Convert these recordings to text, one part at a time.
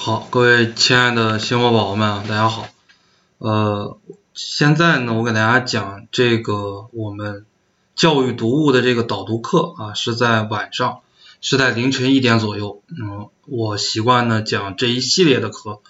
好，各位亲爱的新伙宝宝们，大家好。呃，现在呢，我给大家讲这个我们教育读物的这个导读课啊，是在晚上，是在凌晨一点左右。嗯，我习惯呢讲这一系列的课，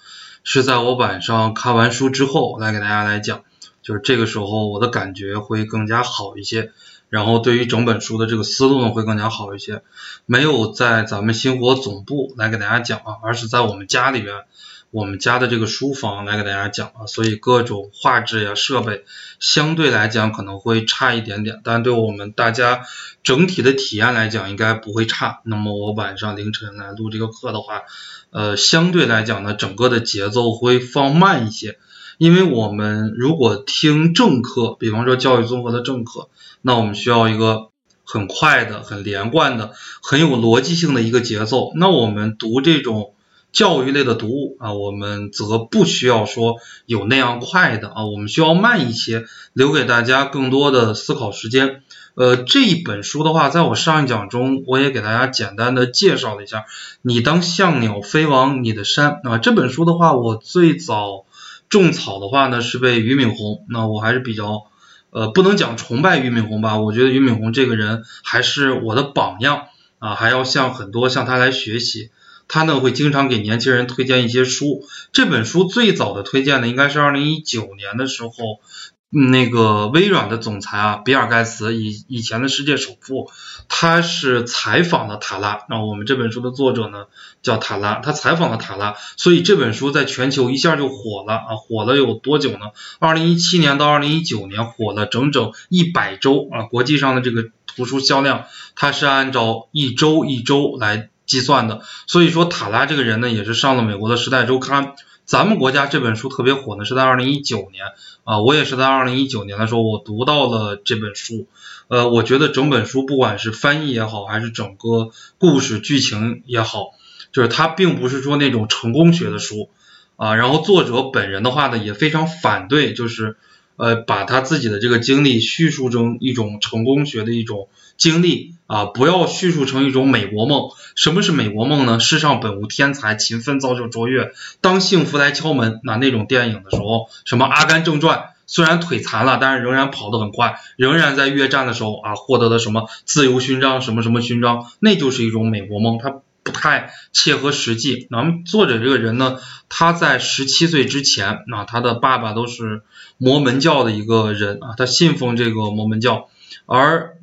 是在我晚上看完书之后来给大家来讲，就是这个时候我的感觉会更加好一些。然后对于整本书的这个思路呢会更加好一些，没有在咱们星火总部来给大家讲啊，而是在我们家里边，我们家的这个书房来给大家讲啊，所以各种画质呀设备相对来讲可能会差一点点，但对我们大家整体的体验来讲应该不会差。那么我晚上凌晨来录这个课的话，呃，相对来讲呢，整个的节奏会放慢一些。因为我们如果听正课，比方说教育综合的正课，那我们需要一个很快的、很连贯的、很有逻辑性的一个节奏。那我们读这种教育类的读物啊，我们则不需要说有那样快的啊，我们需要慢一些，留给大家更多的思考时间。呃，这一本书的话，在我上一讲中，我也给大家简单的介绍了一下。你当象鸟飞往你的山啊，这本书的话，我最早。种草的话呢是被俞敏洪，那我还是比较呃不能讲崇拜俞敏洪吧，我觉得俞敏洪这个人还是我的榜样啊，还要向很多向他来学习。他呢会经常给年轻人推荐一些书，这本书最早的推荐呢应该是二零一九年的时候。那个微软的总裁啊，比尔盖茨以以前的世界首富，他是采访了塔拉。那我们这本书的作者呢叫塔拉，他采访了塔拉，所以这本书在全球一下就火了啊！火了有多久呢？二零一七年到二零一九年火了整整一百周啊！国际上的这个图书销量，它是按照一周一周来计算的。所以说塔拉这个人呢，也是上了美国的《时代周刊》。咱们国家这本书特别火呢，是在二零一九年啊，我也是在二零一九年的时候，我读到了这本书，呃，我觉得整本书不管是翻译也好，还是整个故事剧情也好，就是它并不是说那种成功学的书。啊，然后作者本人的话呢，也非常反对，就是呃，把他自己的这个经历叙述成一种成功学的一种。经历啊，不要叙述成一种美国梦。什么是美国梦呢？世上本无天才，勤奋造就卓越。当幸福来敲门，那那种电影的时候，什么《阿甘正传》，虽然腿残了，但是仍然跑得很快，仍然在越战的时候啊，获得了什么自由勋章，什么什么勋章，那就是一种美国梦，它不太切合实际。那么作者这个人呢，他在十七岁之前，那他的爸爸都是摩门教的一个人啊，他信奉这个摩门教，而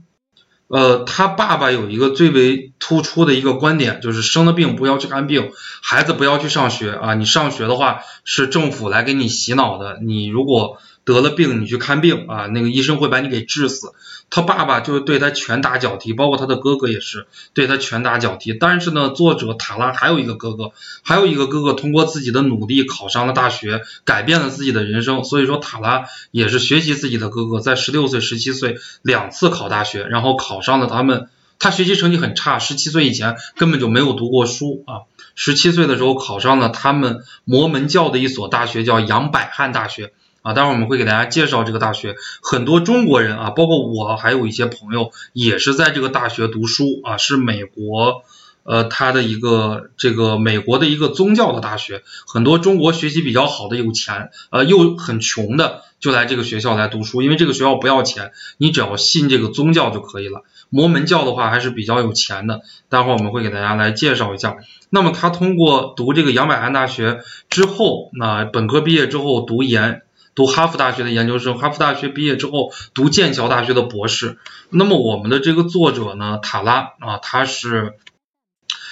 呃，他爸爸有一个最为突出的一个观点，就是生了病不要去看病，孩子不要去上学啊，你上学的话是政府来给你洗脑的，你如果。得了病，你去看病啊，那个医生会把你给治死。他爸爸就是对他拳打脚踢，包括他的哥哥也是对他拳打脚踢。但是呢，作者塔拉还有一个哥哥，还有一个哥哥通过自己的努力考上了大学，改变了自己的人生。所以说塔拉也是学习自己的哥哥，在十六岁、十七岁两次考大学，然后考上了他们。他学习成绩很差，十七岁以前根本就没有读过书啊。十七岁的时候考上了他们摩门教的一所大学，叫杨百翰大学。啊，待会儿我们会给大家介绍这个大学，很多中国人啊，包括我，还有一些朋友也是在这个大学读书啊，是美国，呃，他的一个这个美国的一个宗教的大学，很多中国学习比较好的有钱，呃，又很穷的就来这个学校来读书，因为这个学校不要钱，你只要信这个宗教就可以了。摩门教的话还是比较有钱的，待会儿我们会给大家来介绍一下。那么他通过读这个杨百翰大学之后，那本科毕业之后读研。读哈佛大学的研究生，哈佛大学毕业之后读剑桥大学的博士。那么我们的这个作者呢，塔拉啊，他是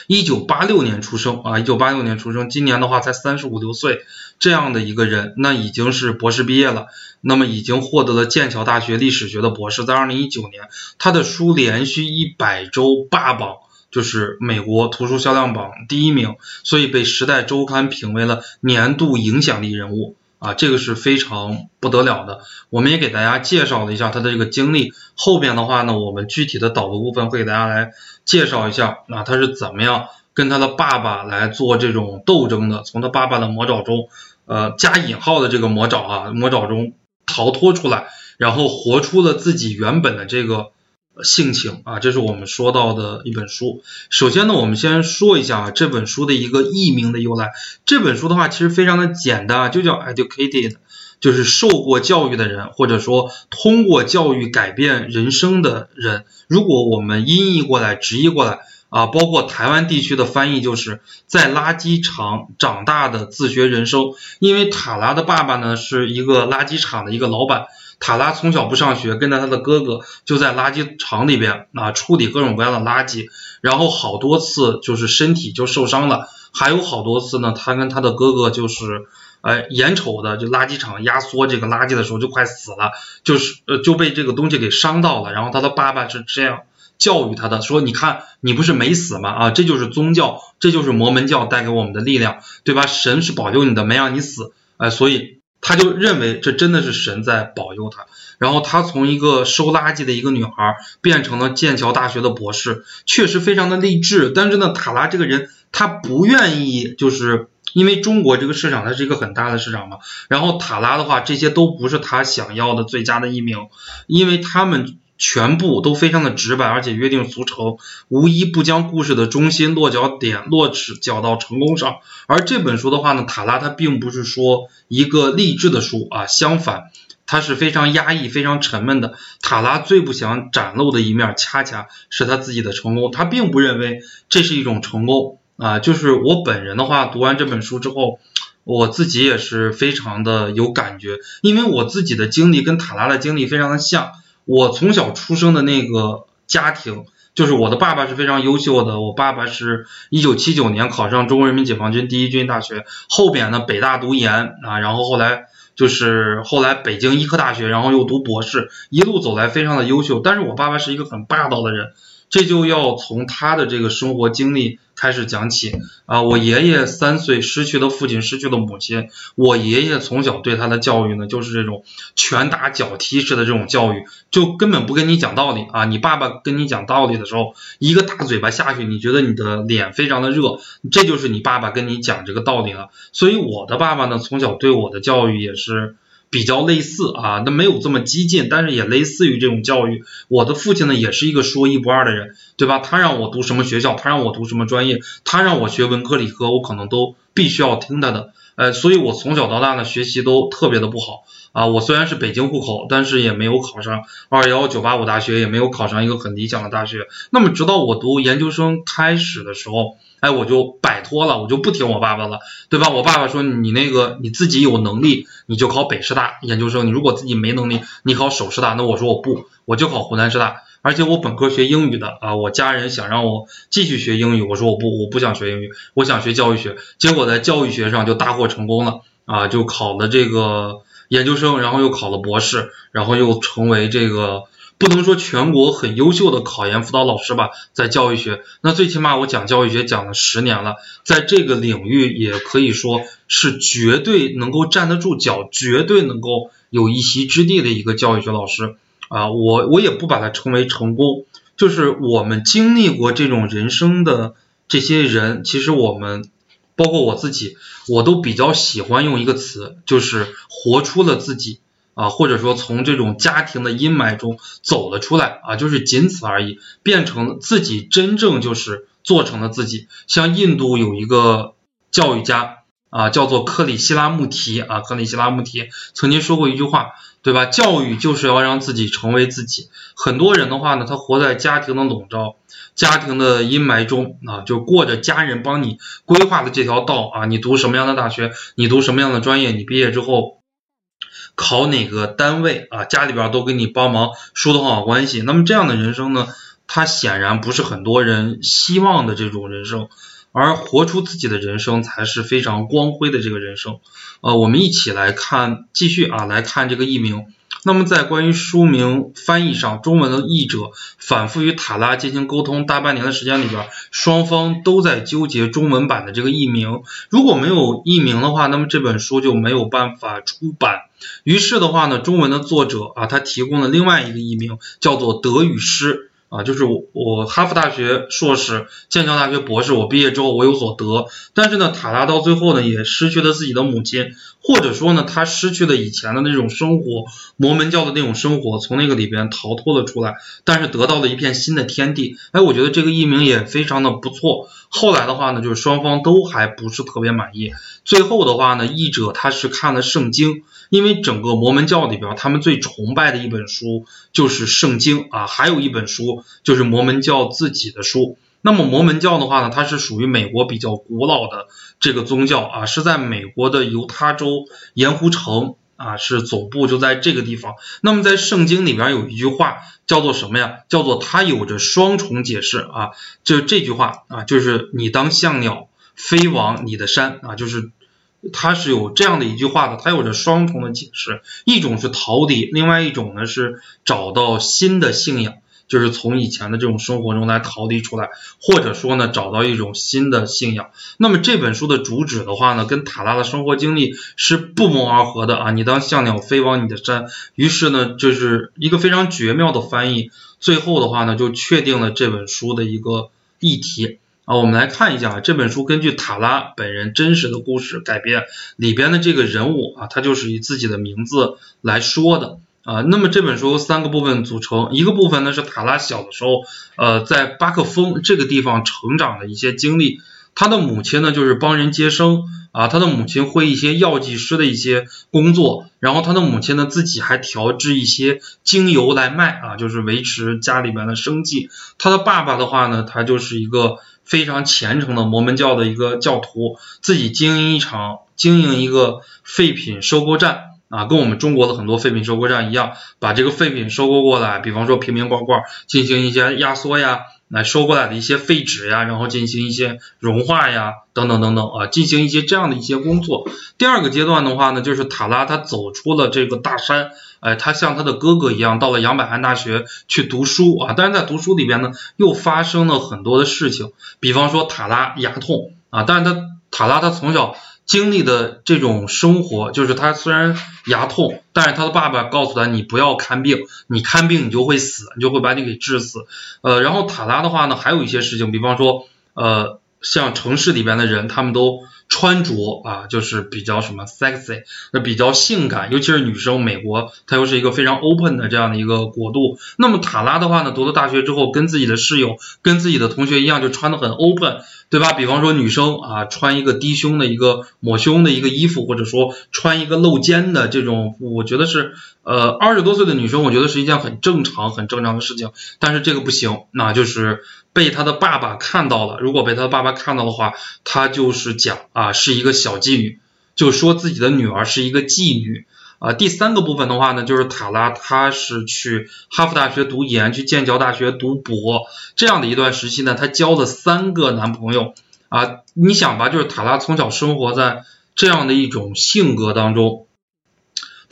一九八六年出生啊，一九八六年出生，今年的话才三十五六岁这样的一个人，那已经是博士毕业了，那么已经获得了剑桥大学历史学的博士，在二零一九年，他的书连续一百周霸榜，就是美国图书销量榜第一名，所以被《时代周刊》评为了年度影响力人物。啊，这个是非常不得了的。我们也给大家介绍了一下他的这个经历。后边的话呢，我们具体的导读部分会给大家来介绍一下，啊，他是怎么样跟他的爸爸来做这种斗争的，从他爸爸的魔爪中，呃，加引号的这个魔爪啊，魔爪中逃脱出来，然后活出了自己原本的这个性情啊，这是我们说到的一本书。首先呢，我们先说一下这本书的一个译名的由来。这本书的话其实非常的简单，就叫 educated，就是受过教育的人，或者说通过教育改变人生的人。如果我们音译过来、直译过来啊，包括台湾地区的翻译，就是在垃圾场长大的自学人生。因为塔拉的爸爸呢是一个垃圾场的一个老板。塔拉从小不上学，跟着他的哥哥就在垃圾场里边啊处理各种各样的垃圾，然后好多次就是身体就受伤了，还有好多次呢，他跟他的哥哥就是哎眼瞅的就垃圾场压缩这个垃圾的时候就快死了，就是呃就被这个东西给伤到了，然后他的爸爸是这样教育他的，说你看你不是没死吗？啊这就是宗教，这就是摩门教带给我们的力量，对吧？神是保佑你的，没让你死，哎所以。他就认为这真的是神在保佑他，然后他从一个收垃圾的一个女孩变成了剑桥大学的博士，确实非常的励志。但是呢，塔拉这个人他不愿意，就是因为中国这个市场它是一个很大的市场嘛。然后塔拉的话，这些都不是他想要的最佳的译名，因为他们。全部都非常的直白，而且约定俗成，无一不将故事的中心落脚点落实脚到成功上。而这本书的话呢，塔拉它并不是说一个励志的书啊，相反，它是非常压抑、非常沉闷的。塔拉最不想展露的一面，恰恰是他自己的成功。他并不认为这是一种成功啊，就是我本人的话，读完这本书之后，我自己也是非常的有感觉，因为我自己的经历跟塔拉的经历非常的像。我从小出生的那个家庭，就是我的爸爸是非常优秀的。我爸爸是一九七九年考上中国人民解放军第一军医大学，后边呢北大读研啊，然后后来就是后来北京医科大学，然后又读博士，一路走来非常的优秀。但是我爸爸是一个很霸道的人。这就要从他的这个生活经历开始讲起啊！我爷爷三岁失去了父亲，失去了母亲。我爷爷从小对他的教育呢，就是这种拳打脚踢式的这种教育，就根本不跟你讲道理啊！你爸爸跟你讲道理的时候，一个大嘴巴下去，你觉得你的脸非常的热，这就是你爸爸跟你讲这个道理了。所以我的爸爸呢，从小对我的教育也是。比较类似啊，那没有这么激进，但是也类似于这种教育。我的父亲呢，也是一个说一不二的人，对吧？他让我读什么学校，他让我读什么专业，他让我学文科理科，我可能都必须要听他的。呃，所以我从小到大呢，学习都特别的不好啊。我虽然是北京户口，但是也没有考上二幺九八五大学，也没有考上一个很理想的大学。那么直到我读研究生开始的时候。哎，我就摆脱了，我就不听我爸爸了，对吧？我爸爸说你那个你自己有能力，你就考北师大研究生；你如果自己没能力，你考首师大。那我说我不，我就考湖南师大。而且我本科学英语的啊，我家人想让我继续学英语，我说我不，我不想学英语，我想学教育学。结果在教育学上就大获成功了啊，就考了这个研究生，然后又考了博士，然后又成为这个。不能说全国很优秀的考研辅导老师吧，在教育学，那最起码我讲教育学讲了十年了，在这个领域也可以说是绝对能够站得住脚，绝对能够有一席之地的一个教育学老师啊，我我也不把它称为成功，就是我们经历过这种人生的这些人，其实我们包括我自己，我都比较喜欢用一个词，就是活出了自己。啊，或者说从这种家庭的阴霾中走了出来啊，就是仅此而已，变成自己真正就是做成了自己。像印度有一个教育家啊，叫做克里希拉穆提啊，克里希拉穆提曾经说过一句话，对吧？教育就是要让自己成为自己。很多人的话呢，他活在家庭的笼罩、家庭的阴霾中啊，就过着家人帮你规划的这条道啊，你读什么样的大学，你读什么样的专业，你毕业之后。考哪个单位啊？家里边都给你帮忙疏通好关系。那么这样的人生呢，他显然不是很多人希望的这种人生，而活出自己的人生才是非常光辉的这个人生。呃，我们一起来看，继续啊，来看这个译名。那么在关于书名翻译上，中文的译者反复与塔拉进行沟通，大半年的时间里边，双方都在纠结中文版的这个译名。如果没有译名的话，那么这本书就没有办法出版。于是的话呢，中文的作者啊，他提供了另外一个译名，叫做《德与诗》。啊，就是我我哈佛大学硕士，剑桥大学博士，我毕业之后我有所得，但是呢，塔拉到最后呢也失去了自己的母亲，或者说呢，他失去了以前的那种生活，摩门教的那种生活，从那个里边逃脱了出来，但是得到了一片新的天地。哎，我觉得这个译名也非常的不错。后来的话呢，就是双方都还不是特别满意。最后的话呢，译者他是看了圣经，因为整个摩门教里边，他们最崇拜的一本书就是圣经啊，还有一本书就是摩门教自己的书。那么摩门教的话呢，它是属于美国比较古老的这个宗教啊，是在美国的犹他州盐湖城。啊，是总部就在这个地方。那么在圣经里边有一句话叫做什么呀？叫做它有着双重解释啊。就这句话啊，就是你当像鸟飞往你的山啊，就是它是有这样的一句话的，它有着双重的解释，一种是逃离，另外一种呢是找到新的信仰。就是从以前的这种生活中来逃离出来，或者说呢找到一种新的信仰。那么这本书的主旨的话呢，跟塔拉的生活经历是不谋而合的啊！你当像鸟飞往你的山，于是呢就是一个非常绝妙的翻译。最后的话呢，就确定了这本书的一个议题啊。我们来看一下这本书根据塔拉本人真实的故事改编，里边的这个人物啊，他就是以自己的名字来说的。啊，那么这本书由三个部分组成，一个部分呢是塔拉小的时候，呃，在巴克峰这个地方成长的一些经历。他的母亲呢就是帮人接生，啊，他的母亲会一些药剂师的一些工作，然后他的母亲呢自己还调制一些精油来卖，啊，就是维持家里面的生计。他的爸爸的话呢，他就是一个非常虔诚的摩门教的一个教徒，自己经营一场经营一个废品收购站。啊，跟我们中国的很多废品收购站一样，把这个废品收购过来，比方说瓶瓶罐罐，进行一些压缩呀，来收过来的一些废纸呀，然后进行一些融化呀，等等等等啊，进行一些这样的一些工作。第二个阶段的话呢，就是塔拉他走出了这个大山，哎，他像他的哥哥一样，到了杨百翰大学去读书啊，但是在读书里边呢，又发生了很多的事情，比方说塔拉牙痛啊，但是他塔拉他从小。经历的这种生活，就是他虽然牙痛，但是他的爸爸告诉他，你不要看病，你看病你就会死，你就会把你给治死。呃，然后塔拉的话呢，还有一些事情，比方说，呃，像城市里边的人，他们都。穿着啊，就是比较什么 sexy，那比较性感，尤其是女生。美国它又是一个非常 open 的这样的一个国度。那么塔拉的话呢，读了大学之后，跟自己的室友、跟自己的同学一样，就穿的很 open，对吧？比方说女生啊，穿一个低胸的一个抹胸的一个衣服，或者说穿一个露肩的这种，我觉得是呃二十多岁的女生，我觉得是一件很正常、很正常的事情。但是这个不行，那就是被他的爸爸看到了。如果被他的爸爸看到的话，他就是讲。啊，是一个小妓女，就说自己的女儿是一个妓女。啊，第三个部分的话呢，就是塔拉，她是去哈佛大学读研，去剑桥大学读博，这样的一段时期呢，她交了三个男朋友。啊，你想吧，就是塔拉从小生活在这样的一种性格当中，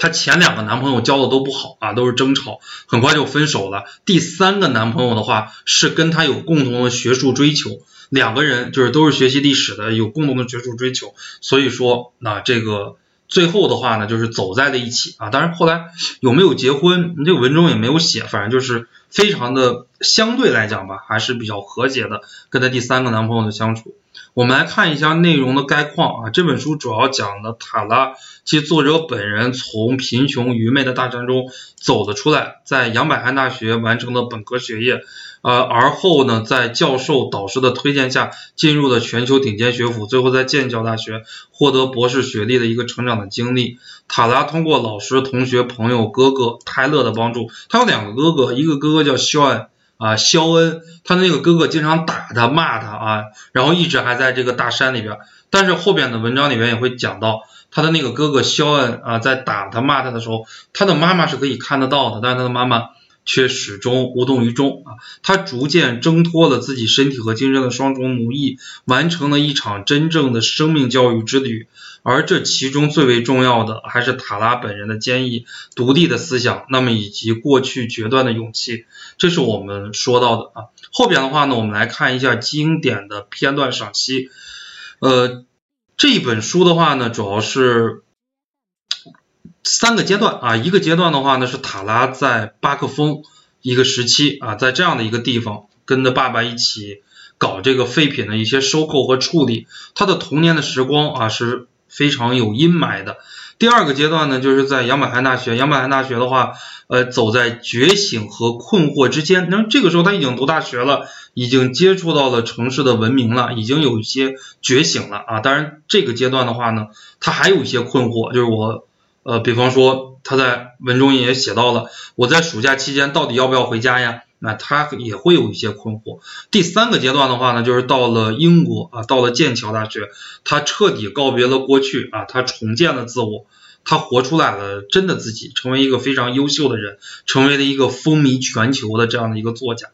她前两个男朋友交的都不好啊，都是争吵，很快就分手了。第三个男朋友的话，是跟她有共同的学术追求。两个人就是都是学习历史的，有共同的学术追求，所以说那这个最后的话呢，就是走在了一起啊。当然后来有没有结婚，这个文中也没有写，反正就是非常的相对来讲吧，还是比较和谐的，跟她第三个男朋友的相处。我们来看一下内容的概况啊，这本书主要讲的塔拉，其作者本人从贫穷愚昧的大山中走了出来，在杨百翰大学完成了本科学业。呃，而后呢，在教授导师的推荐下，进入了全球顶尖学府，最后在剑桥大学获得博士学历的一个成长的经历。塔拉通过老师、同学、朋友、哥哥泰勒的帮助，他有两个哥哥，一个哥哥叫肖恩啊，肖恩，他的那个哥哥经常打他、骂他啊，然后一直还在这个大山里边。但是后边的文章里面也会讲到，他的那个哥哥肖恩啊，在打他、骂他的时候，他的妈妈是可以看得到的，但是他的妈妈。却始终无动于衷啊！他逐渐挣脱了自己身体和精神的双重奴役，完成了一场真正的生命教育之旅。而这其中最为重要的，还是塔拉本人的坚毅、独立的思想，那么以及过去决断的勇气。这是我们说到的啊。后边的话呢，我们来看一下经典的片段赏析。呃，这本书的话呢，主要是。三个阶段啊，一个阶段的话呢是塔拉在巴克峰一个时期啊，在这样的一个地方，跟着爸爸一起搞这个废品的一些收购和处理。他的童年的时光啊是非常有阴霾的。第二个阶段呢，就是在杨百翰大学。杨百翰大学的话，呃，走在觉醒和困惑之间。那这个时候他已经读大学了，已经接触到了城市的文明了，已经有一些觉醒了啊。当然，这个阶段的话呢，他还有一些困惑，就是我，呃，比方说他在文中也写到了，我在暑假期间到底要不要回家呀？那他也会有一些困惑。第三个阶段的话呢，就是到了英国啊，到了剑桥大学，他彻底告别了过去啊，他重建了自我，他活出来了真的自己，成为一个非常优秀的人，成为了一个风靡全球的这样的一个作家。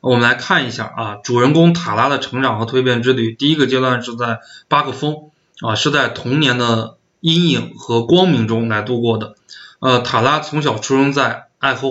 我们来看一下啊，主人公塔拉的成长和蜕变之旅。第一个阶段是在巴克峰啊，是在童年的阴影和光明中来度过的。呃，塔拉从小出生在爱荷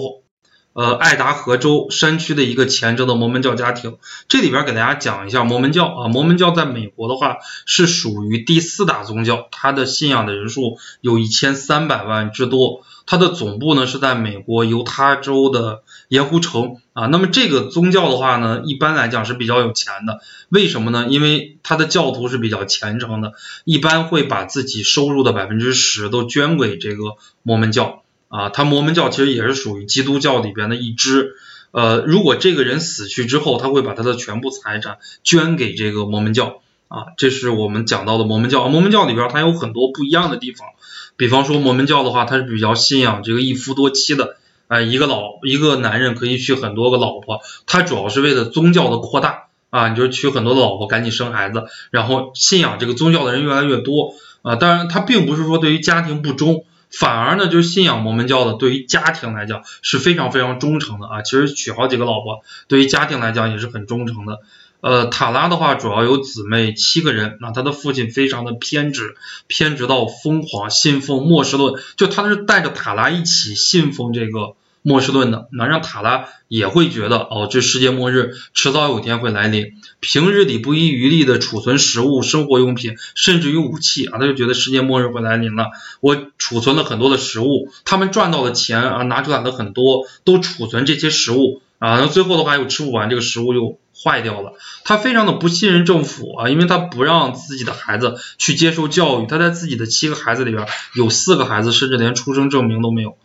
呃，爱达荷州山区的一个虔诚的摩门教家庭，这里边给大家讲一下摩门教啊，摩门教在美国的话是属于第四大宗教，它的信仰的人数有一千三百万之多，它的总部呢是在美国犹他州的盐湖城啊。那么这个宗教的话呢，一般来讲是比较有钱的，为什么呢？因为它的教徒是比较虔诚的，一般会把自己收入的百分之十都捐给这个摩门教。啊，他摩门教其实也是属于基督教里边的一支。呃，如果这个人死去之后，他会把他的全部财产捐给这个摩门教。啊，这是我们讲到的摩门教。摩门教里边它有很多不一样的地方，比方说摩门教的话，它是比较信仰这个一夫多妻的。啊，一个老一个男人可以娶很多个老婆，他主要是为了宗教的扩大。啊，你就娶很多的老婆，赶紧生孩子，然后信仰这个宗教的人越来越多。啊，当然他并不是说对于家庭不忠。反而呢，就是信仰摩门教的，对于家庭来讲是非常非常忠诚的啊。其实娶好几个老婆，对于家庭来讲也是很忠诚的。呃，塔拉的话主要有姊妹七个人，那他的父亲非常的偏执，偏执到疯狂，信奉末世论，就他是带着塔拉一起信奉这个。末世论的，那让塔拉也会觉得，哦，这世界末日迟早有天会来临。平日里不遗余力的储存食物、生活用品，甚至于武器啊，他就觉得世界末日会来临了。我储存了很多的食物，他们赚到的钱啊，拿出来的很多，都储存这些食物啊，那最后的话又吃不完，这个食物又坏掉了。他非常的不信任政府啊，因为他不让自己的孩子去接受教育，他在自己的七个孩子里边有四个孩子甚至连出生证明都没有。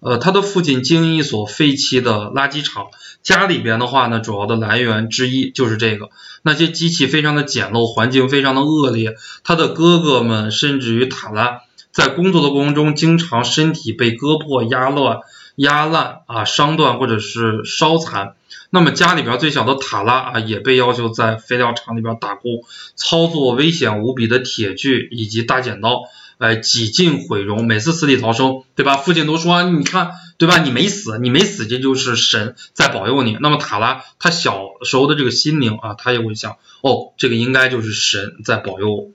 呃，他的父亲经营一所废弃的垃圾场，家里边的话呢，主要的来源之一就是这个。那些机器非常的简陋，环境非常的恶劣。他的哥哥们，甚至于塔拉，在工作的过程中，经常身体被割破、压乱、压烂啊，伤断或者是烧残。那么家里边最小的塔拉啊，也被要求在废料厂里边打工，操作危险无比的铁锯以及大剪刀。哎，几近毁容，每次死里逃生，对吧？父亲都说，你看，对吧？你没死，你没死，这就是神在保佑你。那么塔拉他小时候的这个心灵啊，他也会想，哦，这个应该就是神在保佑我。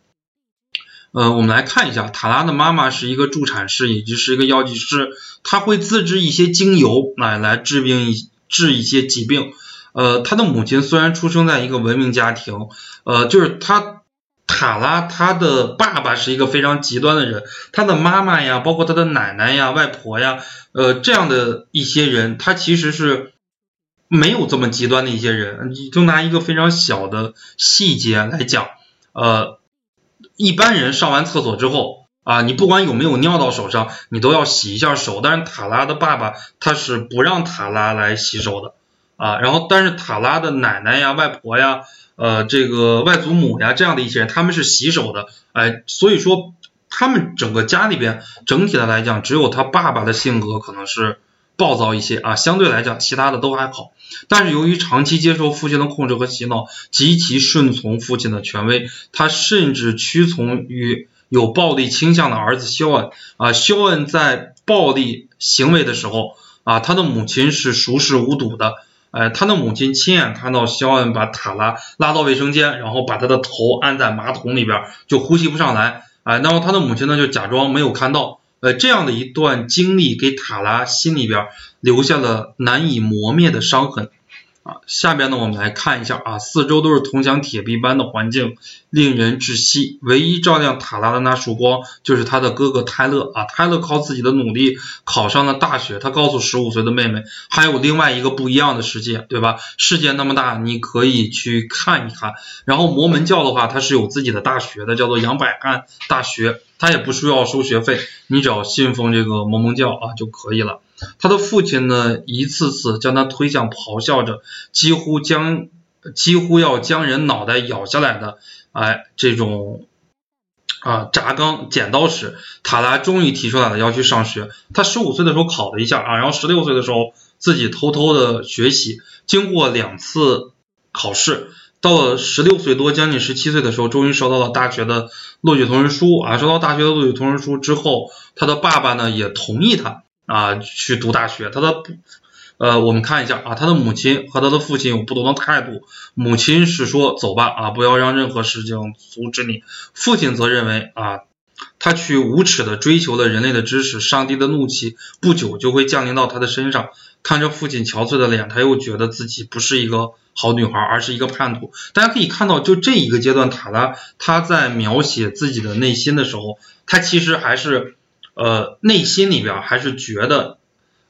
呃，我们来看一下，塔拉的妈妈是一个助产士，以及是一个药剂师，他会自制一些精油来来治病一治一些疾病。呃，他的母亲虽然出生在一个文明家庭，呃，就是他。塔拉他的爸爸是一个非常极端的人，他的妈妈呀，包括他的奶奶呀、外婆呀，呃，这样的一些人，他其实是没有这么极端的一些人。你就拿一个非常小的细节来讲，呃，一般人上完厕所之后啊，你不管有没有尿到手上，你都要洗一下手。但是塔拉的爸爸他是不让塔拉来洗手的啊，然后但是塔拉的奶奶呀、外婆呀。呃，这个外祖母呀，这样的一些人，他们是洗手的，哎，所以说他们整个家里边整体的来讲，只有他爸爸的性格可能是暴躁一些啊，相对来讲其他的都还好。但是由于长期接受父亲的控制和洗脑，极其顺从父亲的权威，他甚至屈从于有暴力倾向的儿子肖恩啊。肖恩在暴力行为的时候啊，他的母亲是熟视无睹的。哎，他的母亲亲眼看到肖恩把塔拉拉到卫生间，然后把他的头按在马桶里边，就呼吸不上来。哎，那么他的母亲呢就假装没有看到。呃，这样的一段经历给塔拉心里边留下了难以磨灭的伤痕。下边呢，我们来看一下啊，四周都是铜墙铁壁般的环境，令人窒息。唯一照亮塔拉的那束光，就是他的哥哥泰勒啊。泰勒靠自己的努力考上了大学，他告诉十五岁的妹妹，还有另外一个不一样的世界，对吧？世界那么大，你可以去看一看。然后摩门教的话，它是有自己的大学的，叫做杨百翰大学，它也不需要收学费，你只要信奉这个摩门教啊就可以了。他的父亲呢，一次次将他推向咆哮着，几乎将几乎要将人脑袋咬下来的，哎，这种啊铡钢剪刀时，塔拉终于提出来了要去上学。他十五岁的时候考了一下啊，然后十六岁的时候自己偷偷的学习，经过两次考试，到了十六岁多，将近十七岁的时候，终于收到了大学的录取通知书啊。收到大学的录取通知书之后，他的爸爸呢也同意他。啊，去读大学，他的不呃，我们看一下啊，他的母亲和他的父亲有不同的态度。母亲是说走吧啊，不要让任何事情阻止你。父亲则认为啊，他去无耻的追求了人类的知识，上帝的怒气不久就会降临到他的身上。看着父亲憔悴的脸，他又觉得自己不是一个好女孩，而是一个叛徒。大家可以看到，就这一个阶段，塔拉他在描写自己的内心的时候，他其实还是。呃，内心里边还是觉得，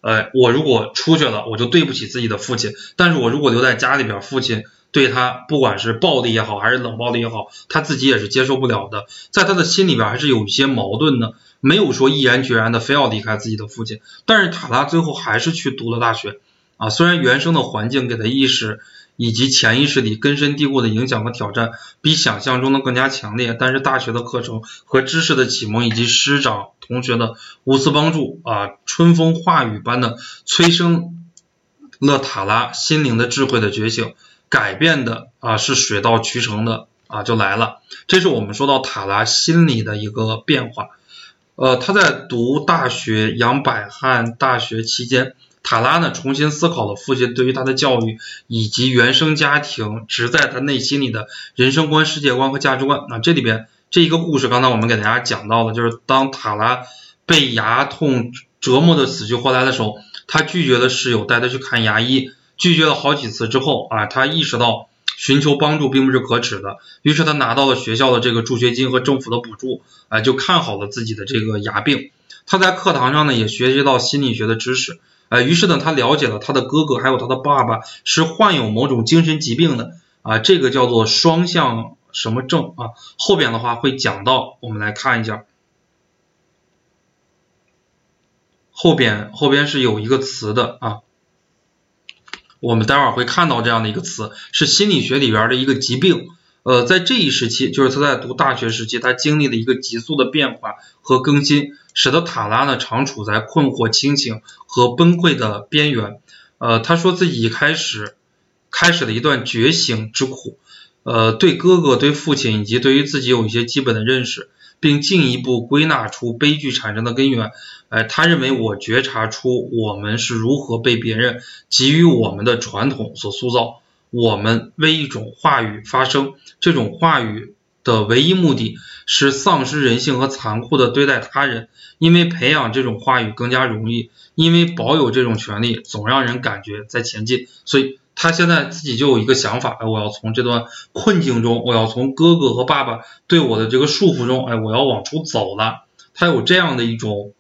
呃，我如果出去了，我就对不起自己的父亲；但是我如果留在家里边，父亲对他不管是暴力也好，还是冷暴力也好，他自己也是接受不了的。在他的心里边还是有一些矛盾的，没有说毅然决然的非要离开自己的父亲。但是塔拉最后还是去读了大学啊，虽然原生的环境给他意识。以及潜意识里根深蒂固的影响和挑战，比想象中的更加强烈。但是大学的课程和知识的启蒙，以及师长同学的无私帮助啊，春风化雨般的催生了塔拉心灵的智慧的觉醒，改变的啊是水到渠成的啊就来了。这是我们说到塔拉心理的一个变化。呃，他在读大学杨百翰大学期间。塔拉呢，重新思考了父亲对于他的教育以及原生家庭植在他内心里的人生观、世界观和价值观。那这里边这一个故事，刚才我们给大家讲到了，就是当塔拉被牙痛折磨的死去活来的时候，他拒绝了室友带他去看牙医，拒绝了好几次之后啊，他意识到寻求帮助并不是可耻的，于是他拿到了学校的这个助学金和政府的补助，啊，就看好了自己的这个牙病。他在课堂上呢，也学习到心理学的知识。啊，于是呢，他了解了他的哥哥还有他的爸爸是患有某种精神疾病的啊，这个叫做双向什么症啊？后边的话会讲到，我们来看一下，后边后边是有一个词的啊，我们待会儿会看到这样的一个词，是心理学里边的一个疾病。呃，在这一时期，就是他在读大学时期，他经历了一个急速的变化和更新，使得塔拉呢常处在困惑、清醒和崩溃的边缘。呃，他说自己开始开始了一段觉醒之苦，呃，对哥哥、对父亲以及对于自己有一些基本的认识，并进一步归纳出悲剧产生的根源。哎，他认为我觉察出我们是如何被别人给予我们的传统所塑造。我们为一种话语发声，这种话语的唯一目的是丧失人性和残酷的对待他人，因为培养这种话语更加容易，因为保有这种权利总让人感觉在前进，所以他现在自己就有一个想法，哎，我要从这段困境中，我要从哥哥和爸爸对我的这个束缚中，哎，我要往出走了，他有这样的一种，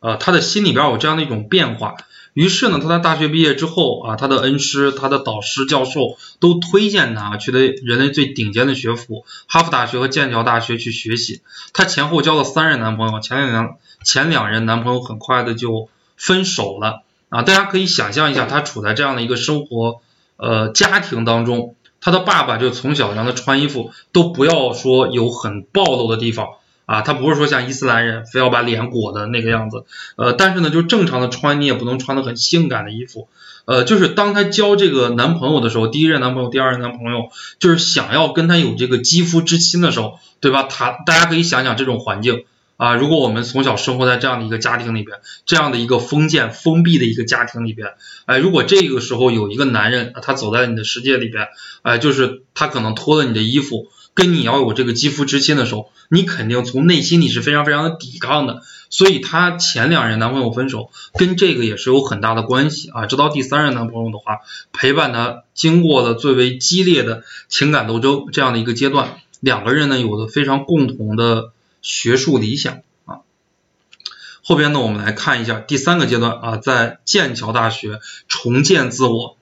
呃，他的心里边有这样的一种变化。于是呢，他在大学毕业之后啊，他的恩师、他的导师、教授都推荐他去的人类最顶尖的学府——哈佛大学和剑桥大学去学习。他前后交了三任男朋友，前两前两任男朋友很快的就分手了啊！大家可以想象一下，他处在这样的一个生活呃家庭当中，他的爸爸就从小让他穿衣服都不要说有很暴露的地方。啊，他不是说像伊斯兰人非要把脸裹的那个样子，呃，但是呢，就正常的穿，你也不能穿的很性感的衣服，呃，就是当他交这个男朋友的时候，第一任男朋友、第二任男朋友，就是想要跟他有这个肌肤之亲的时候，对吧？他大家可以想想这种环境啊，如果我们从小生活在这样的一个家庭里边，这样的一个封建封闭的一个家庭里边，哎，如果这个时候有一个男人，他走在你的世界里边，哎，就是他可能脱了你的衣服。跟你要有这个肌肤之亲的时候，你肯定从内心里是非常非常的抵抗的。所以她前两任男朋友分手，跟这个也是有很大的关系啊。直到第三任男朋友的话，陪伴她经过了最为激烈的情感斗争这样的一个阶段，两个人呢有了非常共同的学术理想啊。后边呢，我们来看一下第三个阶段啊，在剑桥大学重建自我。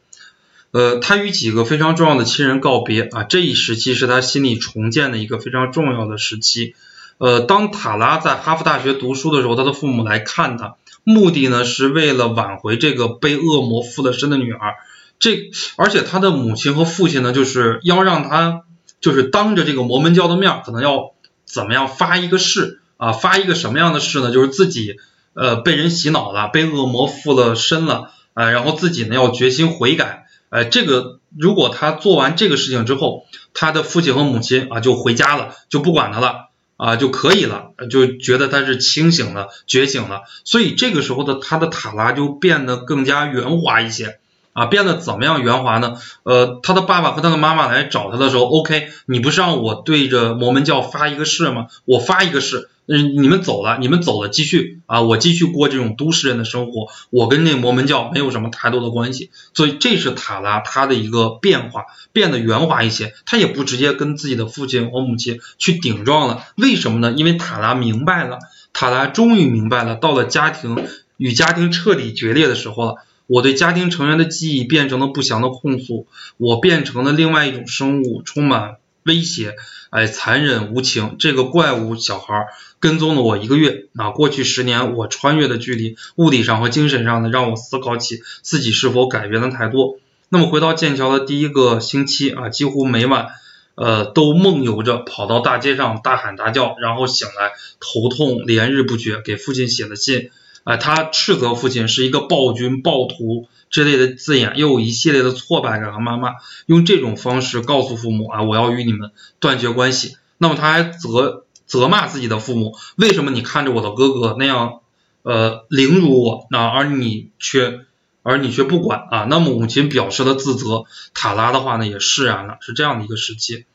呃，他与几个非常重要的亲人告别啊，这一时期是他心理重建的一个非常重要的时期。呃，当塔拉在哈佛大学读书的时候，他的父母来看他，目的呢是为了挽回这个被恶魔附了身的女儿。这而且他的母亲和父亲呢，就是要让他就是当着这个摩门教的面，可能要怎么样发一个誓啊，发一个什么样的誓呢？就是自己呃被人洗脑了，被恶魔附了身了，呃，然后自己呢要决心悔改。呃，这个如果他做完这个事情之后，他的父亲和母亲啊就回家了，就不管他了。啊就可以了，就觉得他是清醒了，觉醒了，所以这个时候的他的塔拉就变得更加圆滑一些啊，变得怎么样圆滑呢？呃，他的爸爸和他的妈妈来找他的时候，OK，你不是让我对着摩门教发一个誓吗？我发一个誓。嗯，你们走了，你们走了，继续啊，我继续过这种都市人的生活，我跟那摩门教没有什么太多的关系，所以这是塔拉他的一个变化，变得圆滑一些，他也不直接跟自己的父亲和母亲去顶撞了，为什么呢？因为塔拉明白了，塔拉终于明白了，到了家庭与家庭彻底决裂的时候了，我对家庭成员的记忆变成了不祥的控诉，我变成了另外一种生物，充满威胁，哎，残忍无情，这个怪物小孩。跟踪了我一个月啊，过去十年我穿越的距离，物理上和精神上的，让我思考起自己是否改变了太多。那么回到剑桥的第一个星期啊，几乎每晚呃都梦游着跑到大街上大喊大叫，然后醒来头痛连日不绝，给父亲写的信啊，他斥责父亲是一个暴君暴徒之类的字眼，又有一系列的挫败感和谩骂，用这种方式告诉父母啊，我要与你们断绝关系。那么他还责。责骂自己的父母，为什么你看着我的哥哥那样，呃，凌辱我，那而你却，而你却不管啊？那么母亲表示了自责，塔拉的话呢也释然了，是这样的一个时期。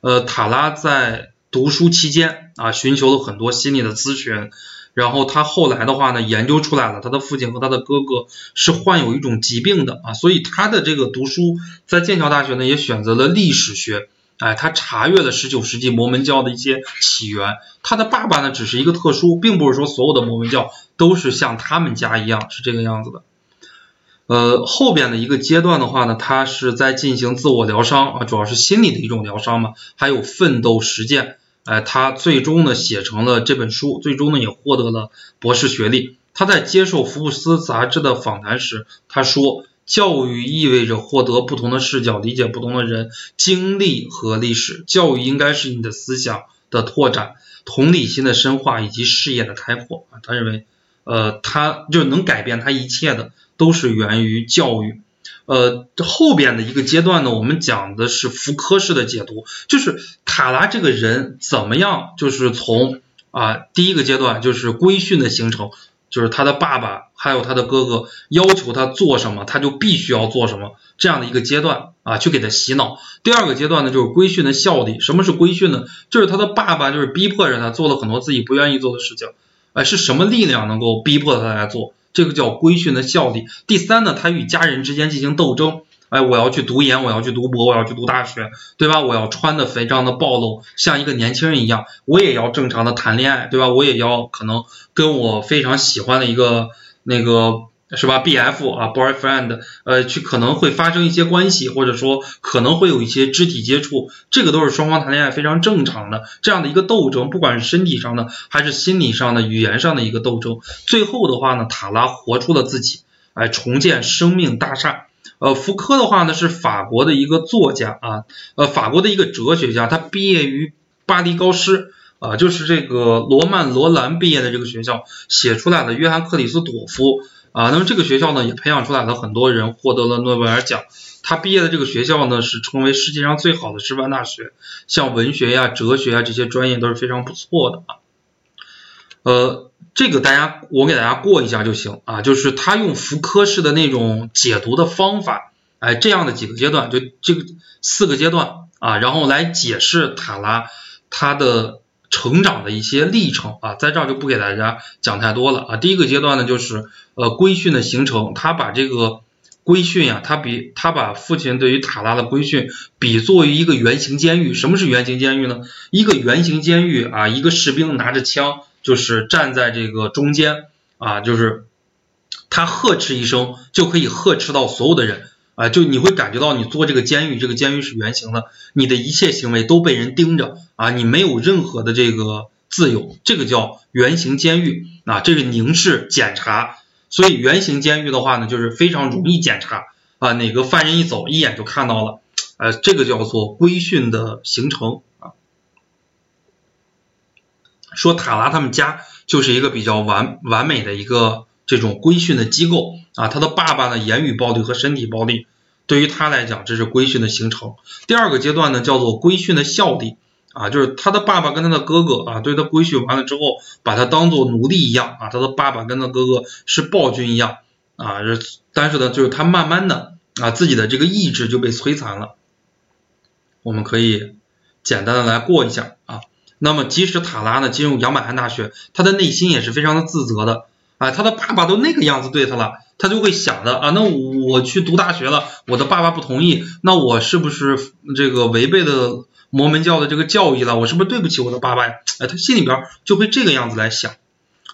呃，塔拉在读书期间啊，寻求了很多心理的咨询，然后他后来的话呢，研究出来了，他的父亲和他的哥哥是患有一种疾病的啊，所以他的这个读书在剑桥大学呢也选择了历史学。哎，他查阅了十九世纪摩门教的一些起源。他的爸爸呢，只是一个特殊，并不是说所有的摩门教都是像他们家一样是这个样子的。呃，后边的一个阶段的话呢，他是在进行自我疗伤啊，主要是心理的一种疗伤嘛，还有奋斗实践。哎，他最终呢写成了这本书，最终呢也获得了博士学历。他在接受福布斯杂志的访谈时，他说。教育意味着获得不同的视角，理解不同的人经历和历史。教育应该是你的思想的拓展、同理心的深化以及视野的开阔啊。他认为，呃，他就能改变他一切的，都是源于教育。呃，后边的一个阶段呢，我们讲的是福柯式的解读，就是塔拉这个人怎么样，就是从啊第一个阶段就是规训的形成。就是他的爸爸还有他的哥哥要求他做什么，他就必须要做什么这样的一个阶段啊，去给他洗脑。第二个阶段呢，就是规训的效力。什么是规训呢？就是他的爸爸就是逼迫着他做了很多自己不愿意做的事情。哎，是什么力量能够逼迫他来做？这个叫规训的效力。第三呢，他与家人之间进行斗争。哎，我要去读研，我要去读博，我要去读大学，对吧？我要穿的非常的暴露，像一个年轻人一样。我也要正常的谈恋爱，对吧？我也要可能跟我非常喜欢的一个那个是吧？B F 啊，boyfriend，呃，去可能会发生一些关系，或者说可能会有一些肢体接触，这个都是双方谈恋爱非常正常的这样的一个斗争，不管是身体上的还是心理上的、语言上的一个斗争。最后的话呢，塔拉活出了自己，哎，重建生命大厦。呃，福柯的话呢是法国的一个作家啊，呃，法国的一个哲学家，他毕业于巴黎高师啊，就是这个罗曼罗兰毕业的这个学校，写出来的约翰克里斯朵夫啊，那么这个学校呢也培养出来了很多人，获得了诺贝尔奖。他毕业的这个学校呢是成为世界上最好的师范大学，像文学呀、哲学啊这些专业都是非常不错的啊，呃。这个大家我给大家过一下就行啊，就是他用福柯式的那种解读的方法，哎，这样的几个阶段，就这个四个阶段啊，然后来解释塔拉他的成长的一些历程啊，在这儿就不给大家讲太多了啊。第一个阶段呢，就是呃规训的形成，他把这个规训呀，他比他把父亲对于塔拉的规训比作于一个圆形监狱。什么是圆形监狱呢？一个圆形监狱啊，一个士兵拿着枪，就是站在这个中间啊，就是他呵斥一声就可以呵斥到所有的人。啊，就你会感觉到你做这个监狱，这个监狱是圆形的，你的一切行为都被人盯着啊，你没有任何的这个自由，这个叫圆形监狱啊，这是凝视检查，所以圆形监狱的话呢，就是非常容易检查啊，哪个犯人一走，一眼就看到了，呃，这个叫做规训的形成啊。说塔拉他们家就是一个比较完完美的一个这种规训的机构。啊，他的爸爸呢，言语暴力和身体暴力，对于他来讲，这是规训的形成。第二个阶段呢，叫做规训的效力啊，就是他的爸爸跟他的哥哥啊，对他规训完了之后，把他当做奴隶一样啊，他的爸爸跟他哥哥是暴君一样啊，但是呢，就是他慢慢的啊，自己的这个意志就被摧残了。我们可以简单的来过一下啊，那么即使塔拉呢进入杨百翰大学，他的内心也是非常的自责的啊，他的爸爸都那个样子对他了。他就会想的啊，那我去读大学了，我的爸爸不同意，那我是不是这个违背了摩门教的这个教义了？我是不是对不起我的爸爸呀？哎，他心里边就会这个样子来想。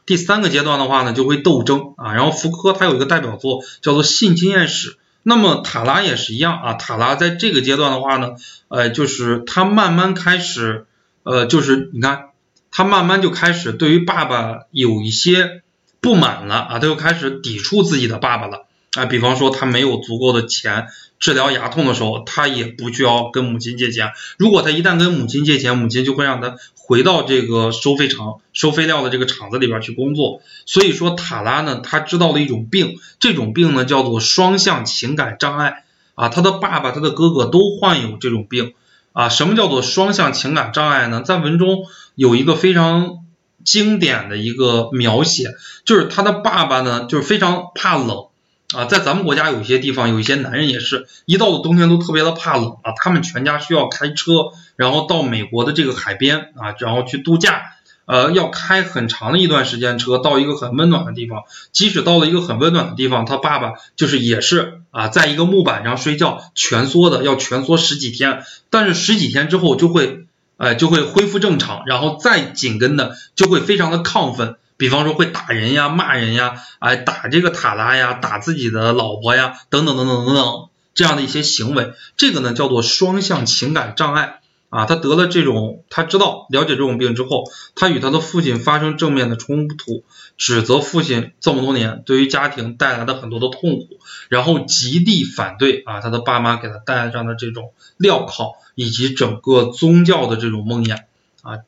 第三个阶段的话呢，就会斗争啊。然后福柯他有一个代表作叫做《性经验史》，那么塔拉也是一样啊。塔拉在这个阶段的话呢，呃，就是他慢慢开始，呃，就是你看，他慢慢就开始对于爸爸有一些。不满了啊，他又开始抵触自己的爸爸了啊。比方说，他没有足够的钱治疗牙痛的时候，他也不需要跟母亲借钱。如果他一旦跟母亲借钱，母亲就会让他回到这个收废厂、收废料的这个厂子里边去工作。所以说，塔拉呢，他知道了一种病，这种病呢叫做双向情感障碍啊。他的爸爸、他的哥哥都患有这种病啊。什么叫做双向情感障碍呢？在文中有一个非常。经典的一个描写，就是他的爸爸呢，就是非常怕冷啊，在咱们国家有些地方，有一些男人也是一到了冬天都特别的怕冷啊，他们全家需要开车，然后到美国的这个海边啊，然后去度假，呃，要开很长的一段时间车到一个很温暖的地方，即使到了一个很温暖的地方，他爸爸就是也是啊，在一个木板上睡觉，蜷缩的要蜷缩十几天，但是十几天之后就会。哎，就会恢复正常，然后再紧跟的就会非常的亢奋，比方说会打人呀、骂人呀，哎，打这个塔拉呀、打自己的老婆呀，等等等等等等这样的一些行为，这个呢叫做双向情感障碍啊。他得了这种，他知道了解这种病之后，他与他的父亲发生正面的冲突，指责父亲这么多年对于家庭带来的很多的痛苦，然后极力反对啊他的爸妈给他带上的这种镣铐。以及整个宗教的这种梦魇啊，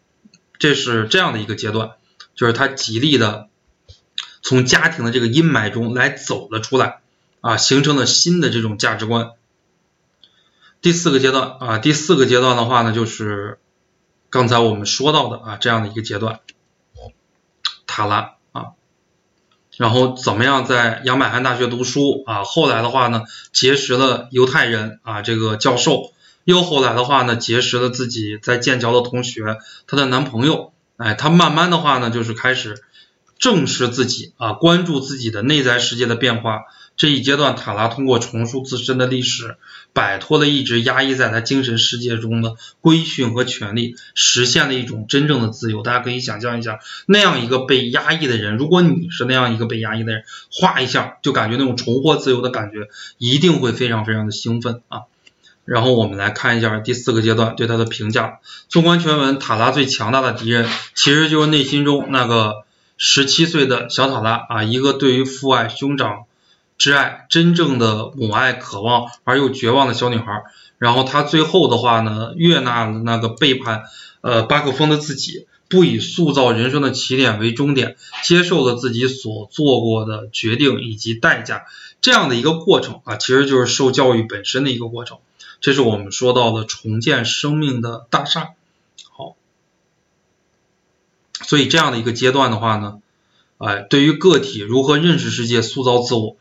这是这样的一个阶段，就是他极力的从家庭的这个阴霾中来走了出来啊，形成了新的这种价值观。第四个阶段啊，第四个阶段的话呢，就是刚才我们说到的啊这样的一个阶段，塔拉啊，然后怎么样在杨百翰大学读书啊，后来的话呢，结识了犹太人啊这个教授。又后来的话呢，结识了自己在剑桥的同学，她的男朋友，哎，她慢慢的话呢，就是开始正视自己啊，关注自己的内在世界的变化。这一阶段，塔拉通过重塑自身的历史，摆脱了一直压抑在他精神世界中的规训和权利，实现了一种真正的自由。大家可以想象一下，那样一个被压抑的人，如果你是那样一个被压抑的人，画一下就感觉那种重获自由的感觉，一定会非常非常的兴奋啊。然后我们来看一下第四个阶段对他的评价。纵观全文，塔拉最强大的敌人其实就是内心中那个十七岁的小塔拉啊，一个对于父爱、兄长挚爱、真正的母爱渴望而又绝望的小女孩。然后她最后的话呢，悦纳了那个背叛呃巴克风的自己，不以塑造人生的起点为终点，接受了自己所做过的决定以及代价，这样的一个过程啊，其实就是受教育本身的一个过程。这是我们说到的重建生命的大厦，好，所以这样的一个阶段的话呢，哎，对于个体如何认识世界、塑造自我，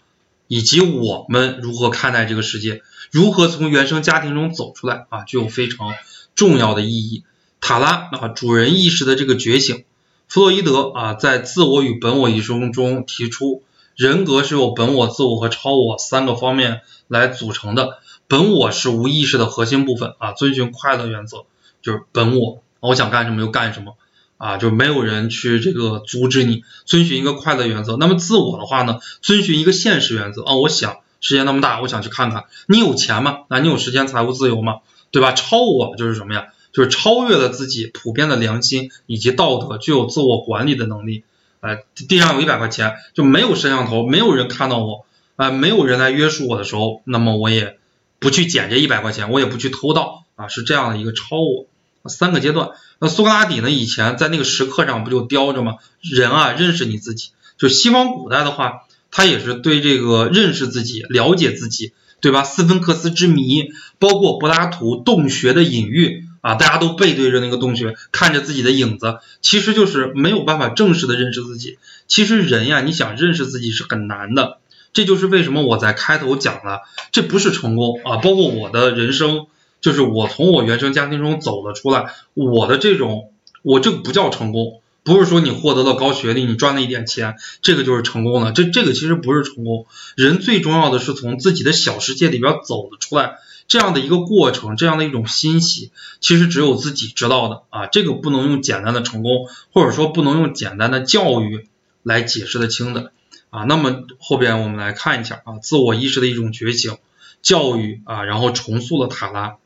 以及我们如何看待这个世界，如何从原生家庭中走出来啊，具有非常重要的意义。塔拉啊，主人意识的这个觉醒。弗洛伊德啊，在《自我与本我》一书中提出，人格是由本我、自我和超我三个方面来组成的。本我是无意识的核心部分啊，遵循快乐原则，就是本我，我想干什么就干什么啊，就没有人去这个阻止你，遵循一个快乐原则。那么自我的话呢，遵循一个现实原则啊，我想世界那么大，我想去看看。你有钱吗？那你有时间、财务自由吗？对吧？超我就是什么呀？就是超越了自己普遍的良心以及道德，具有自我管理的能力。哎，地上有一百块钱，就没有摄像头，没有人看到我，啊，没有人来约束我的时候，那么我也不去捡这一百块钱，我也不去偷盗，啊，是这样的一个超我。三个阶段，那苏格拉底呢？以前在那个石刻上不就雕着吗？人啊，认识你自己。就西方古代的话，他也是对这个认识自己、了解自己，对吧？斯芬克斯之谜，包括柏拉图洞穴的隐喻。啊，大家都背对着那个洞穴，看着自己的影子，其实就是没有办法正式的认识自己。其实人呀，你想认识自己是很难的，这就是为什么我在开头讲了，这不是成功啊。包括我的人生，就是我从我原生家庭中走了出来，我的这种，我这不叫成功，不是说你获得了高学历，你赚了一点钱，这个就是成功了。这这个其实不是成功，人最重要的是从自己的小世界里边走了出来。这样的一个过程，这样的一种欣喜，其实只有自己知道的啊，这个不能用简单的成功，或者说不能用简单的教育来解释得清的啊。那么后边我们来看一下啊，自我意识的一种觉醒，教育啊，然后重塑了塔拉。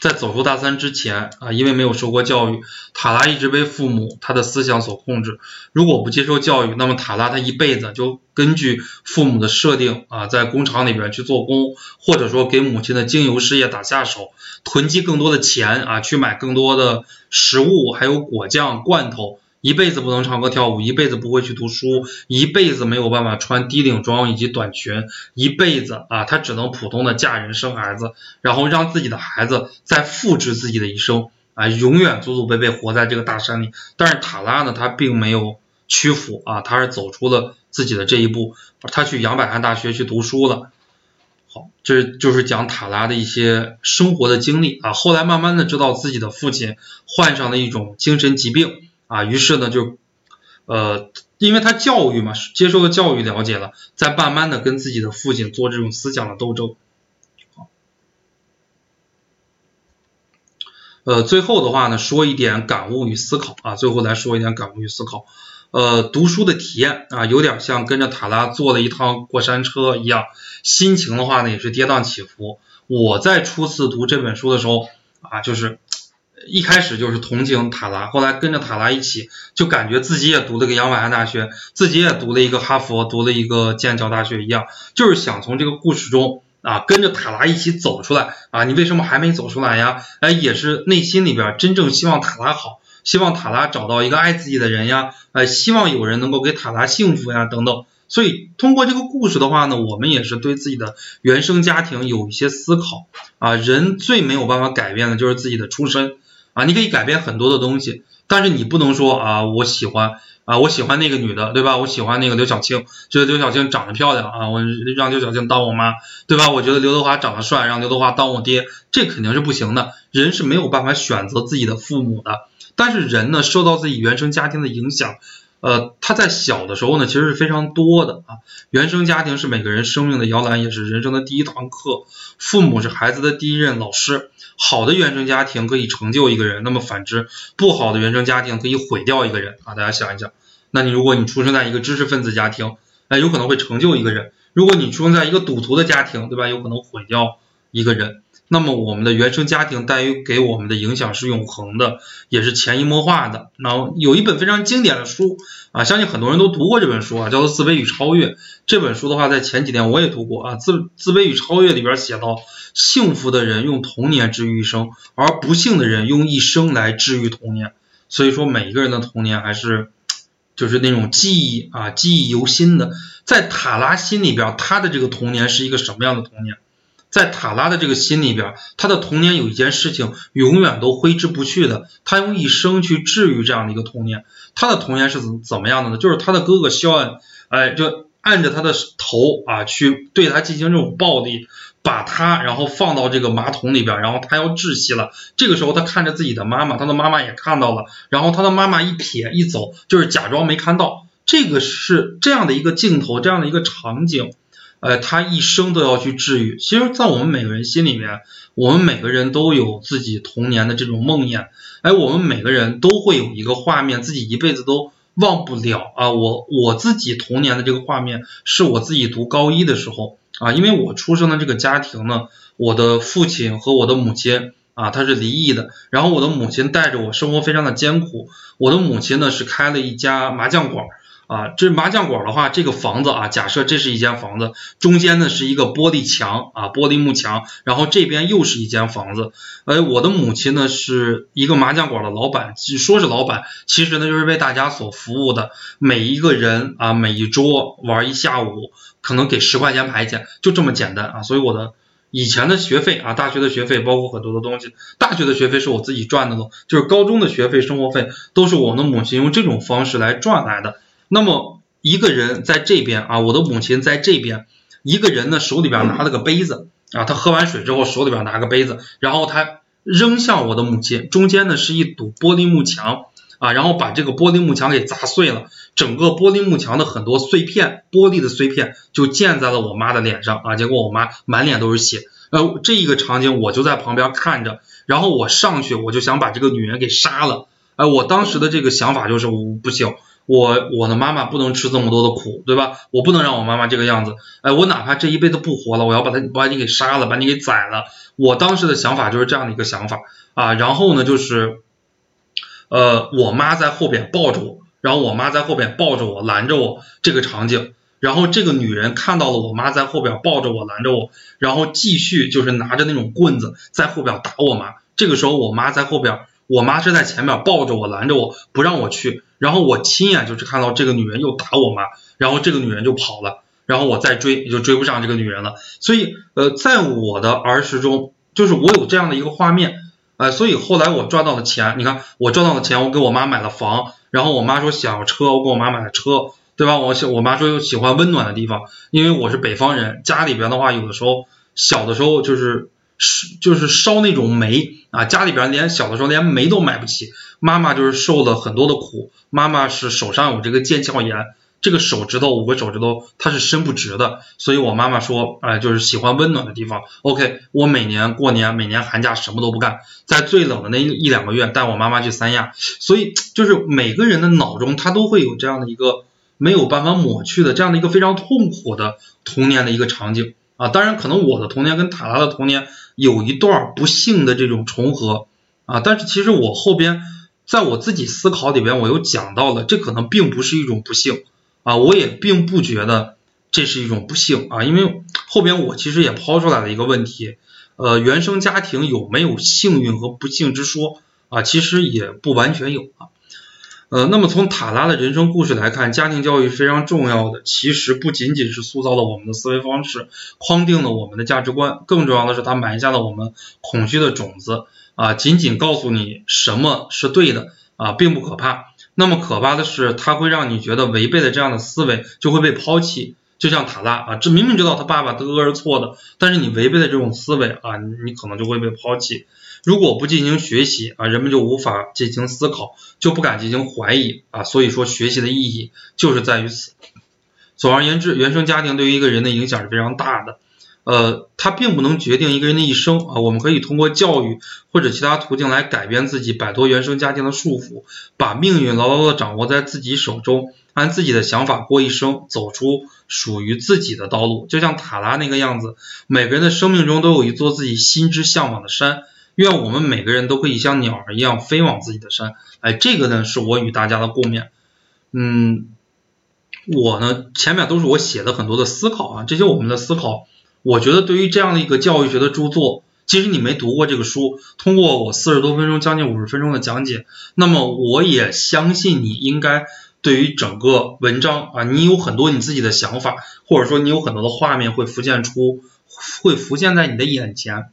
在走出大三之前啊，因为没有受过教育，塔拉一直被父母他的思想所控制。如果不接受教育，那么塔拉他一辈子就根据父母的设定啊，在工厂里边去做工，或者说给母亲的精油事业打下手，囤积更多的钱啊，去买更多的食物，还有果酱、罐头。一辈子不能唱歌跳舞，一辈子不会去读书，一辈子没有办法穿低领装以及短裙，一辈子啊，她只能普通的嫁人生孩子，然后让自己的孩子再复制自己的一生啊，永远祖祖辈辈活在这个大山里。但是塔拉呢，她并没有屈服啊，她是走出了自己的这一步，她去杨百翰大学去读书了。好，这就是讲塔拉的一些生活的经历啊。后来慢慢的知道自己的父亲患上了一种精神疾病。啊，于是呢，就，呃，因为他教育嘛，接受了教育，了解了，在慢慢的跟自己的父亲做这种思想的斗争。呃，最后的话呢，说一点感悟与思考啊，最后来说一点感悟与思考。呃，读书的体验啊，有点像跟着塔拉坐了一趟过山车一样，心情的话呢，也是跌宕起伏。我在初次读这本书的时候啊，就是。一开始就是同情塔拉，后来跟着塔拉一起，就感觉自己也读了个杨百翰大学，自己也读了一个哈佛，读了一个剑桥大学一样，就是想从这个故事中啊，跟着塔拉一起走出来啊。你为什么还没走出来呀？哎，也是内心里边真正希望塔拉好，希望塔拉找到一个爱自己的人呀，哎，希望有人能够给塔拉幸福呀，等等。所以通过这个故事的话呢，我们也是对自己的原生家庭有一些思考啊。人最没有办法改变的就是自己的出身。啊，你可以改变很多的东西，但是你不能说啊，我喜欢啊，我喜欢那个女的，对吧？我喜欢那个刘晓庆，觉得刘晓庆长得漂亮啊，我让刘晓庆当我妈，对吧？我觉得刘德华长得帅，让刘德华当我爹，这肯定是不行的。人是没有办法选择自己的父母的，但是人呢，受到自己原生家庭的影响。呃，他在小的时候呢，其实是非常多的啊。原生家庭是每个人生命的摇篮，也是人生的第一堂课。父母是孩子的第一任老师。好的原生家庭可以成就一个人，那么反之，不好的原生家庭可以毁掉一个人啊。大家想一想，那你如果你出生在一个知识分子家庭，哎，有可能会成就一个人；如果你出生在一个赌徒的家庭，对吧？有可能毁掉一个人。那么我们的原生家庭带给我们的影响是永恒的，也是潜移默化的。然后有一本非常经典的书啊，相信很多人都读过这本书啊，叫做《自卑与超越》。这本书的话，在前几天我也读过啊，《自自卑与超越》里边写到，幸福的人用童年治愈一生，而不幸的人用一生来治愈童年。所以说，每一个人的童年还是就是那种记忆啊，记忆犹新的。在塔拉心里边，他的这个童年是一个什么样的童年？在塔拉的这个心里边，他的童年有一件事情永远都挥之不去的，他用一生去治愈这样的一个童年。他的童年是怎怎么样的呢？就是他的哥哥肖恩，哎，就。按着他的头啊去对他进行这种暴力，把他然后放到这个马桶里边，然后他要窒息了。这个时候他看着自己的妈妈，他的妈妈也看到了，然后他的妈妈一撇一走，就是假装没看到。这个是这样的一个镜头，这样的一个场景，呃，他一生都要去治愈。其实，在我们每个人心里面，我们每个人都有自己童年的这种梦魇，哎，我们每个人都会有一个画面，自己一辈子都忘不了啊。我我自己童年的这个画面，是我自己读高一的时候啊，因为我出生的这个家庭呢，我的父亲和我的母亲啊，他是离异的，然后我的母亲带着我生活非常的艰苦，我的母亲呢是开了一家麻将馆。啊，这麻将馆的话，这个房子啊，假设这是一间房子，中间呢是一个玻璃墙啊，玻璃幕墙，然后这边又是一间房子。呃，我的母亲呢是一个麻将馆的老板，说是老板，其实呢就是为大家所服务的。每一个人啊，每一桌玩一下午，可能给十块钱牌钱，就这么简单啊。所以我的以前的学费啊，大学的学费，包括很多的东西，大学的学费是我自己赚的，就是高中的学费、生活费都是我的母亲用这种方式来赚来的。那么一个人在这边啊，我的母亲在这边，一个人呢手里边拿了个杯子啊，他喝完水之后手里边拿个杯子，然后他扔向我的母亲，中间呢是一堵玻璃幕墙啊，然后把这个玻璃幕墙给砸碎了，整个玻璃幕墙的很多碎片，玻璃的碎片就溅在了我妈的脸上啊，结果我妈满脸都是血，呃，这一个场景我就在旁边看着，然后我上去我就想把这个女人给杀了，哎，我当时的这个想法就是我不行。我我的妈妈不能吃这么多的苦，对吧？我不能让我妈妈这个样子。哎，我哪怕这一辈子不活了，我要把他把你给杀了，把你给宰了。我当时的想法就是这样的一个想法啊。然后呢，就是呃，我妈在后边抱着我，然后我妈在后边抱着我，拦着我这个场景。然后这个女人看到了我妈在后边抱着我，拦着我，然后继续就是拿着那种棍子在后边打我妈。这个时候我妈在后边。我妈是在前面抱着我，拦着我不让我去，然后我亲眼就是看到这个女人又打我妈，然后这个女人就跑了，然后我再追也就追不上这个女人了。所以呃，在我的儿时中，就是我有这样的一个画面，呃，所以后来我赚到了钱，你看我赚到了钱，我给我妈买了房，然后我妈说想要车，我给我妈买了车，对吧？我喜我妈说又喜欢温暖的地方，因为我是北方人，家里边的话有的时候小的时候就是。是就是烧那种煤啊，家里边连小的时候连煤都买不起，妈妈就是受了很多的苦。妈妈是手上有这个腱鞘炎，这个手指头五个手指头它是伸不直的，所以我妈妈说，哎，就是喜欢温暖的地方。OK，我每年过年每年寒假什么都不干，在最冷的那一两个月带我妈妈去三亚，所以就是每个人的脑中他都会有这样的一个没有办法抹去的这样的一个非常痛苦的童年的一个场景啊。当然，可能我的童年跟塔拉的童年。有一段不幸的这种重合啊，但是其实我后边在我自己思考里边，我又讲到了，这可能并不是一种不幸啊，我也并不觉得这是一种不幸啊，因为后边我其实也抛出来了一个问题，呃，原生家庭有没有幸运和不幸之说啊？其实也不完全有啊。呃，那么从塔拉的人生故事来看，家庭教育是非常重要的。其实不仅仅是塑造了我们的思维方式，框定了我们的价值观，更重要的是它埋下了我们恐惧的种子啊。仅仅告诉你什么是对的啊，并不可怕。那么可怕的是，它会让你觉得违背了这样的思维就会被抛弃。就像塔拉啊，这明明知道他爸爸的恶是错的，但是你违背了这种思维啊，你可能就会被抛弃。如果不进行学习啊，人们就无法进行思考，就不敢进行怀疑啊。所以说，学习的意义就是在于此。总而言之，原生家庭对于一个人的影响是非常大的。呃，它并不能决定一个人的一生啊。我们可以通过教育或者其他途径来改变自己，摆脱原生家庭的束缚，把命运牢牢的掌握在自己手中，按自己的想法过一生，走出属于自己的道路。就像塔拉那个样子，每个人的生命中都有一座自己心之向往的山。愿我们每个人都可以像鸟儿一样飞往自己的山。哎，这个呢是我与大家的共勉。嗯，我呢前面都是我写的很多的思考啊，这些我们的思考。我觉得对于这样的一个教育学的著作，即使你没读过这个书，通过我四十多分钟、将近五十分钟的讲解，那么我也相信你应该对于整个文章啊，你有很多你自己的想法，或者说你有很多的画面会浮现出，会浮现在你的眼前。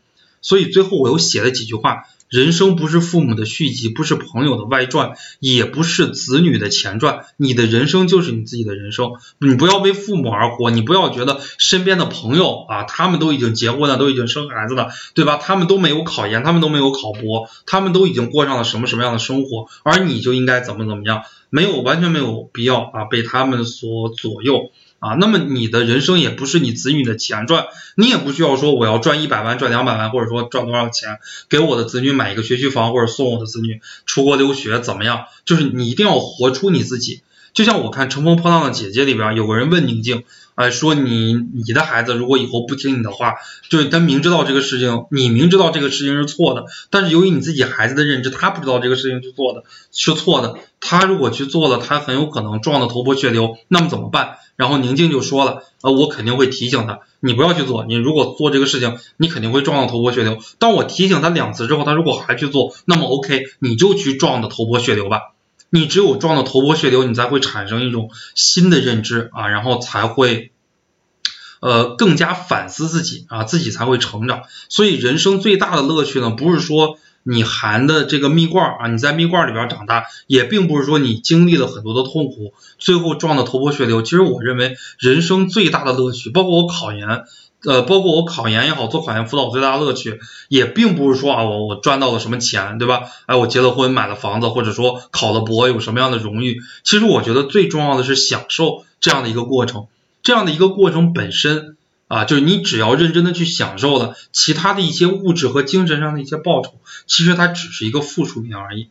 所以最后我又写了几句话，人生不是父母的续集，不是朋友的外传，也不是子女的前传。你的人生就是你自己的人生，你不要为父母而活，你不要觉得身边的朋友啊，他们都已经结婚了，都已经生孩子了，对吧？他们都没有考研，他们都没有考博，他们都已经过上了什么什么样的生活，而你就应该怎么怎么样，没有完全没有必要啊，被他们所左右。啊，那么你的人生也不是你子女的钱赚，你也不需要说我要赚一百万、赚两百万，或者说赚多少钱给我的子女买一个学区房，或者送我的子女出国留学怎么样？就是你一定要活出你自己。就像我看《乘风破浪的姐姐》里边有个人问宁静，哎，说你你的孩子如果以后不听你的话，就是他明知道这个事情，你明知道这个事情是错的，但是由于你自己孩子的认知，他不知道这个事情去做的是错的，他如果去做了，他很有可能撞得头破血流，那么怎么办？然后宁静就说了，呃，我肯定会提醒他，你不要去做，你如果做这个事情，你肯定会撞得头破血流。当我提醒他两次之后，他如果还去做，那么 OK，你就去撞的头破血流吧。你只有撞到头破血流，你才会产生一种新的认知啊，然后才会，呃，更加反思自己啊，自己才会成长。所以人生最大的乐趣呢，不是说。你含的这个蜜罐啊，你在蜜罐里边长大，也并不是说你经历了很多的痛苦，最后撞得头破血流。其实我认为人生最大的乐趣，包括我考研，呃，包括我考研也好，做考研辅导最大的乐趣，也并不是说啊，我我赚到了什么钱，对吧？哎，我结了婚，买了房子，或者说考了博，有什么样的荣誉？其实我觉得最重要的是享受这样的一个过程，这样的一个过程本身。啊，就是你只要认真的去享受了，其他的一些物质和精神上的一些报酬，其实它只是一个附属品而已。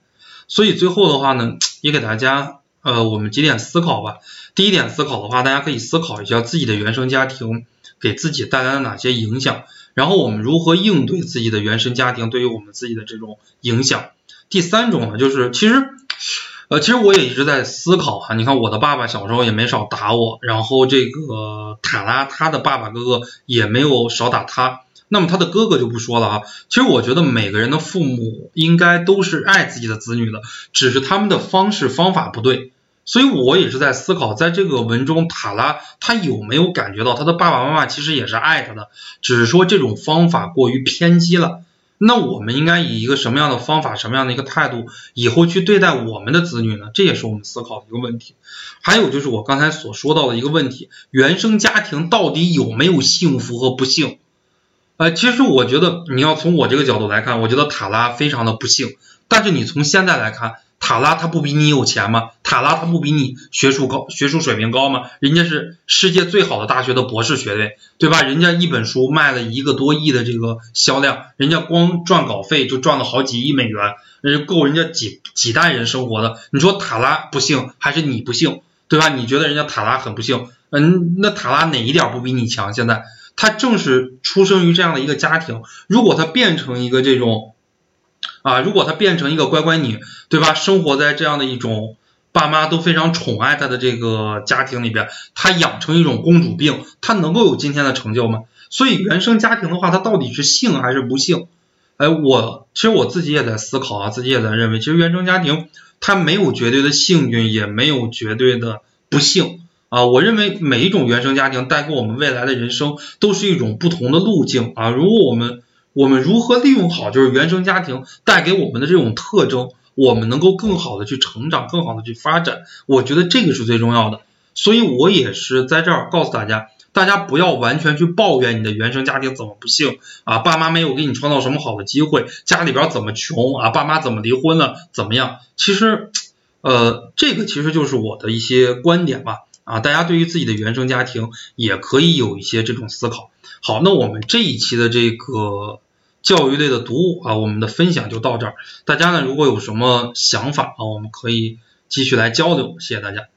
所以最后的话呢，也给大家呃我们几点思考吧。第一点思考的话，大家可以思考一下自己的原生家庭给自己带来了哪些影响，然后我们如何应对自己的原生家庭对于我们自己的这种影响。第三种呢，就是其实。呃，其实我也一直在思考哈，你看我的爸爸小时候也没少打我，然后这个塔拉他的爸爸哥哥也没有少打他，那么他的哥哥就不说了哈。其实我觉得每个人的父母应该都是爱自己的子女的，只是他们的方式方法不对。所以我也是在思考，在这个文中塔拉他有没有感觉到他的爸爸妈妈其实也是爱他的，只是说这种方法过于偏激了。那我们应该以一个什么样的方法、什么样的一个态度，以后去对待我们的子女呢？这也是我们思考的一个问题。还有就是我刚才所说到的一个问题：原生家庭到底有没有幸福和不幸？呃，其实我觉得你要从我这个角度来看，我觉得塔拉非常的不幸。但是你从现在来看，塔拉他不比你有钱吗？塔拉他不比你学术高、学术水平高吗？人家是世界最好的大学的博士学位，对吧？人家一本书卖了一个多亿的这个销量，人家光赚稿费就赚了好几亿美元，人家够人家几几代人生活的。你说塔拉不幸还是你不幸，对吧？你觉得人家塔拉很不幸，嗯，那塔拉哪一点不比你强？现在他正是出生于这样的一个家庭，如果他变成一个这种。啊，如果他变成一个乖乖女，对吧？生活在这样的一种爸妈都非常宠爱他的这个家庭里边，他养成一种公主病，他能够有今天的成就吗？所以原生家庭的话，他到底是幸还是不幸？哎，我其实我自己也在思考啊，自己也在认为，其实原生家庭它没有绝对的幸运，也没有绝对的不幸啊。我认为每一种原生家庭带给我们未来的人生都是一种不同的路径啊。如果我们我们如何利用好就是原生家庭带给我们的这种特征，我们能够更好的去成长，更好的去发展。我觉得这个是最重要的。所以我也是在这儿告诉大家，大家不要完全去抱怨你的原生家庭怎么不幸啊，爸妈没有给你创造什么好的机会，家里边怎么穷啊，爸妈怎么离婚了，怎么样？其实，呃，这个其实就是我的一些观点吧。啊，大家对于自己的原生家庭也可以有一些这种思考。好，那我们这一期的这个。教育类的读物啊，我们的分享就到这儿。大家呢，如果有什么想法啊，我们可以继续来交流。谢谢大家。